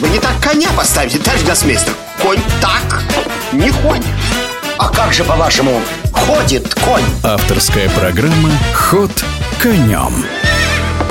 Вы не так коня поставите, товарищ гроссмейстер Конь так не ходит А как же, по-вашему, ходит конь? Авторская программа «Ход конем»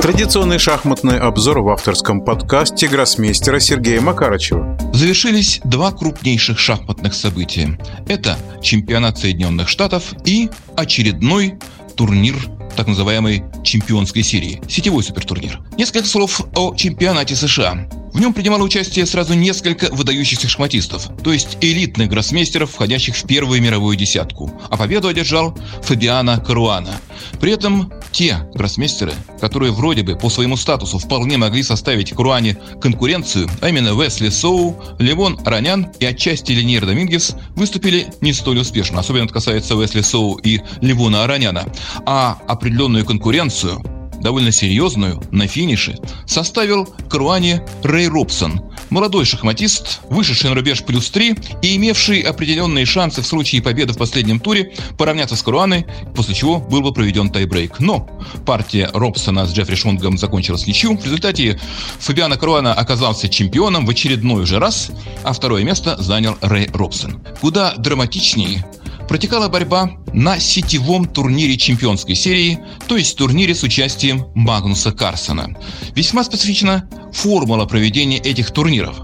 Традиционный шахматный обзор в авторском подкасте гроссмейстера Сергея Макарычева. Завершились два крупнейших шахматных события. Это чемпионат Соединенных Штатов и очередной турнир так называемой чемпионской серии, сетевой супертурнир. Несколько слов о чемпионате США. В нем принимало участие сразу несколько выдающихся шахматистов, то есть элитных гроссмейстеров, входящих в первую мировую десятку, а победу одержал Фабиана Каруана. При этом те гроссмейстеры, которые вроде бы по своему статусу вполне могли составить Каруане конкуренцию, а именно Весли Соу, Левон Аранян и отчасти Линьер Домингес, выступили не столь успешно. Особенно это касается Весли Соу и Левона Араняна. А определенную конкуренцию довольно серьезную, на финише, составил Круани Рэй Робсон, молодой шахматист, вышедший на рубеж плюс 3 и имевший определенные шансы в случае победы в последнем туре поравняться с Круаной, после чего был бы проведен тайбрейк. Но партия Робсона с Джеффри Шонгом закончилась ничью. В результате Фабиана Круана оказался чемпионом в очередной уже раз, а второе место занял Рэй Робсон. Куда драматичнее протекала борьба на сетевом турнире чемпионской серии, то есть турнире с участием Магнуса Карсона. Весьма специфична формула проведения этих турниров.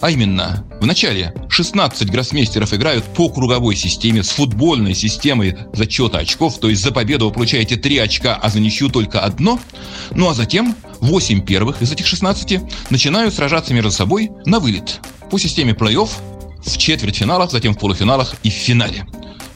А именно, в начале 16 гроссмейстеров играют по круговой системе с футбольной системой зачета очков, то есть за победу вы получаете 3 очка, а за ничью только одно. Ну а затем 8 первых из этих 16 начинают сражаться между собой на вылет по системе плей-офф в четвертьфиналах, затем в полуфиналах и в финале.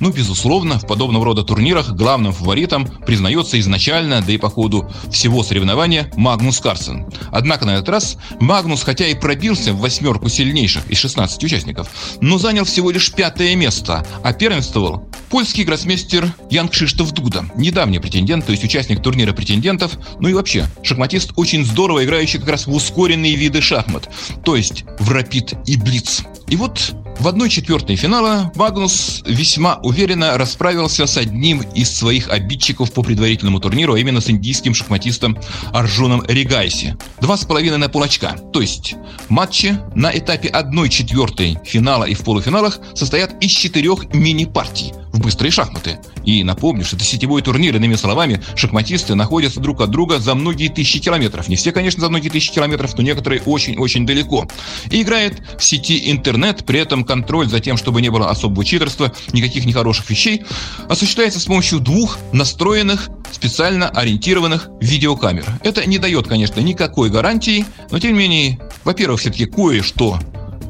Ну, безусловно, в подобного рода турнирах главным фаворитом признается изначально, да и по ходу всего соревнования, Магнус Карсен. Однако на этот раз Магнус, хотя и пробился в восьмерку сильнейших из 16 участников, но занял всего лишь пятое место, а первенствовал польский гроссмейстер Ян Кшиштоф Дуда, недавний претендент, то есть участник турнира претендентов, ну и вообще шахматист, очень здорово играющий как раз в ускоренные виды шахмат, то есть в рапид и блиц. И вот в одной четвертой финала Магнус весьма уверенно расправился с одним из своих обидчиков по предварительному турниру, а именно с индийским шахматистом Арджуном Ригайси. Два с половиной на полочка. То есть матчи на этапе одной четвертой финала и в полуфиналах состоят из четырех мини-партий в быстрые шахматы. И напомню, что это сетевой турнир, иными словами, шахматисты находятся друг от друга за многие тысячи километров. Не все, конечно, за многие тысячи километров, но некоторые очень-очень далеко. И играет в сети интернет, при этом контроль за тем, чтобы не было особого читерства, никаких нехороших вещей, осуществляется с помощью двух настроенных специально ориентированных видеокамер. Это не дает, конечно, никакой гарантии, но тем не менее, во-первых, все-таки кое-что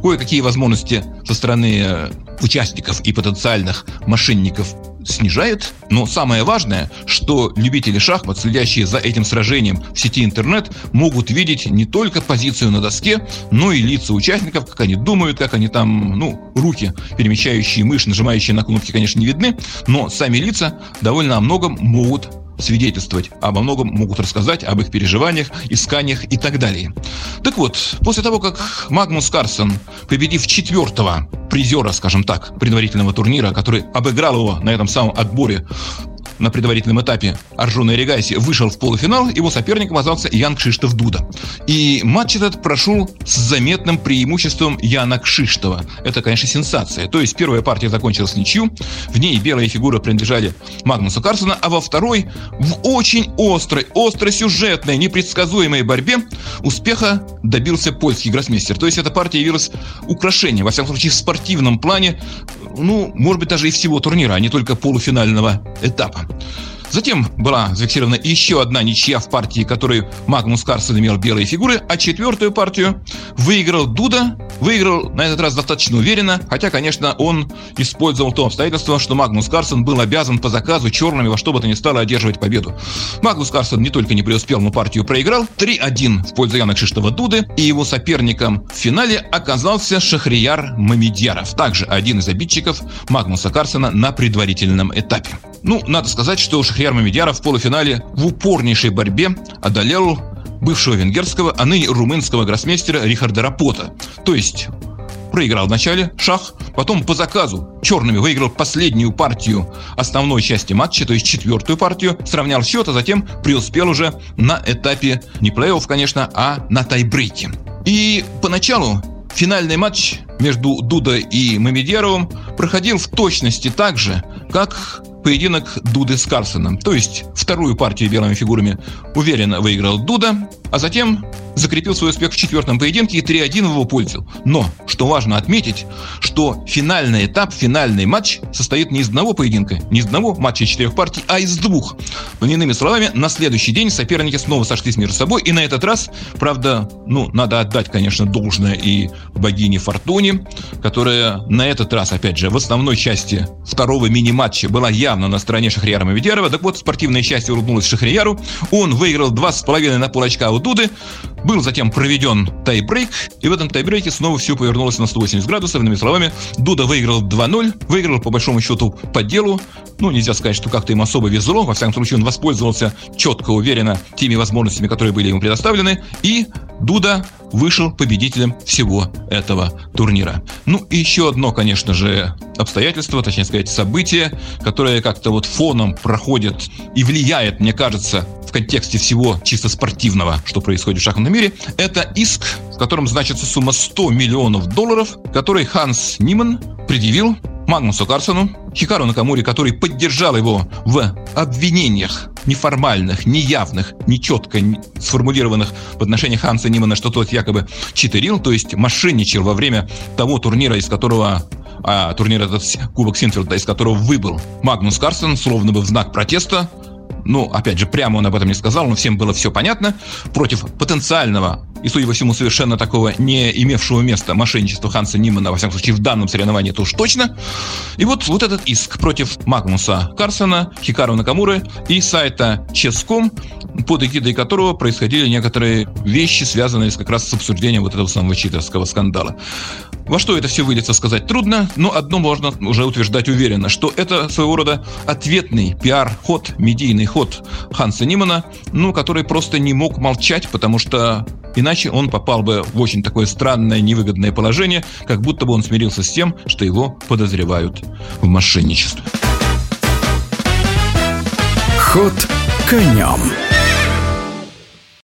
кое-какие возможности со стороны э, участников и потенциальных мошенников снижает, но самое важное, что любители шахмат, следящие за этим сражением в сети интернет, могут видеть не только позицию на доске, но и лица участников, как они думают, как они там, ну, руки, перемещающие мышь, нажимающие на кнопки, конечно, не видны, но сами лица довольно о многом могут свидетельствовать, обо многом могут рассказать, об их переживаниях, исканиях и так далее. Так вот, после того, как Магнус Карсон, победив четвертого призера, скажем так, предварительного турнира, который обыграл его на этом самом отборе на предварительном этапе Аржуна Регайси вышел в полуфинал, его соперником оказался Ян Кшиштов Дуда. И матч этот прошел с заметным преимуществом Яна Кшиштова. Это, конечно, сенсация. То есть первая партия закончилась ничью, в ней белые фигуры принадлежали Магнусу Карсона, а во второй в очень острой, остросюжетной, непредсказуемой борьбе успеха добился польский гроссмейстер. То есть эта партия явилась украшением, во всяком случае в спортивном плане, ну, может быть, даже и всего турнира, а не только полуфинального этапа. Затем была зафиксирована еще одна ничья в партии, которой Магнус Карсон имел белые фигуры, а четвертую партию выиграл Дуда, выиграл на этот раз достаточно уверенно, хотя, конечно, он использовал то обстоятельство, что Магнус Карсон был обязан по заказу черными во что бы то ни стало одерживать победу. Магнус Карсон не только не преуспел, но партию проиграл 3-1 в пользу Яна Кшиштова Дуды, и его соперником в финале оказался Шахрияр Мамедьяров, также один из обидчиков Магнуса Карсона на предварительном этапе. Ну, надо сказать, что Шахрияр Мамедьяров в полуфинале в упорнейшей борьбе одолел бывшего венгерского, а ныне румынского гроссмейстера Рихарда Рапота. То есть проиграл в начале шах, потом по заказу черными выиграл последнюю партию основной части матча, то есть четвертую партию, сравнял счет, а затем преуспел уже на этапе не плей-офф, конечно, а на тайбрейке. И поначалу финальный матч между Дуда и Мамедьяровым проходил в точности так же, как поединок Дуды с Карсоном. То есть вторую партию белыми фигурами уверенно выиграл Дуда, а затем закрепил свой успех в четвертом поединке и 3-1 в его пользу. Но, что важно отметить, что финальный этап, финальный матч состоит не из одного поединка, не из одного матча четырех партий, а из двух. Но, иными словами, на следующий день соперники снова сошлись между собой, и на этот раз, правда, ну, надо отдать, конечно, должное и богине Фортуне, которая на этот раз, опять же, в основной части второго мини-матча была явно на стороне Шахрияра Маведярова. Так вот, спортивное счастье улыбнулось Шахрияру. Он выиграл 2,5 на полочка у Дуды. Был затем проведен тайбрейк, и в этом тайбрейке снова все повернулось на 180 градусов. Иными словами, Дуда выиграл 2-0, выиграл по большому счету по делу. Ну, нельзя сказать, что как-то им особо везло. Во всяком случае, он воспользовался четко, уверенно теми возможностями, которые были ему предоставлены. И Дуда вышел победителем всего этого турнира. Ну и еще одно, конечно же, обстоятельство, точнее сказать, событие, которое как-то вот фоном проходит и влияет, мне кажется, в контексте всего чисто спортивного, что происходит в шахматном мире, это иск, в котором значится сумма 100 миллионов долларов, который Ханс Ниман предъявил Магнусу Карсону, Хикару Накамури, который поддержал его в обвинениях неформальных, неявных, нечетко сформулированных в отношении Ханса Нимана, что тот якобы читерил, то есть мошенничал во время того турнира, из которого а, турнир этот Кубок Синфилда, из которого выбыл Магнус Карсон, словно бы в знак протеста. Ну, опять же, прямо он об этом не сказал, но всем было все понятно, против потенциального и, судя по всему, совершенно такого не имевшего места мошенничества Ханса Нимана, во всяком случае, в данном соревновании, это уж точно. И вот, вот этот иск против Магнуса Карсона, Хикару Накамуры и сайта Ческом, под эгидой которого происходили некоторые вещи, связанные как раз с обсуждением вот этого самого читерского скандала. Во что это все выльется, сказать трудно, но одно можно уже утверждать уверенно, что это своего рода ответный пиар-ход, медийный ход Ханса Нимана, ну, который просто не мог молчать, потому что иначе он попал бы в очень такое странное, невыгодное положение, как будто бы он смирился с тем, что его подозревают в мошенничестве. Ход конем.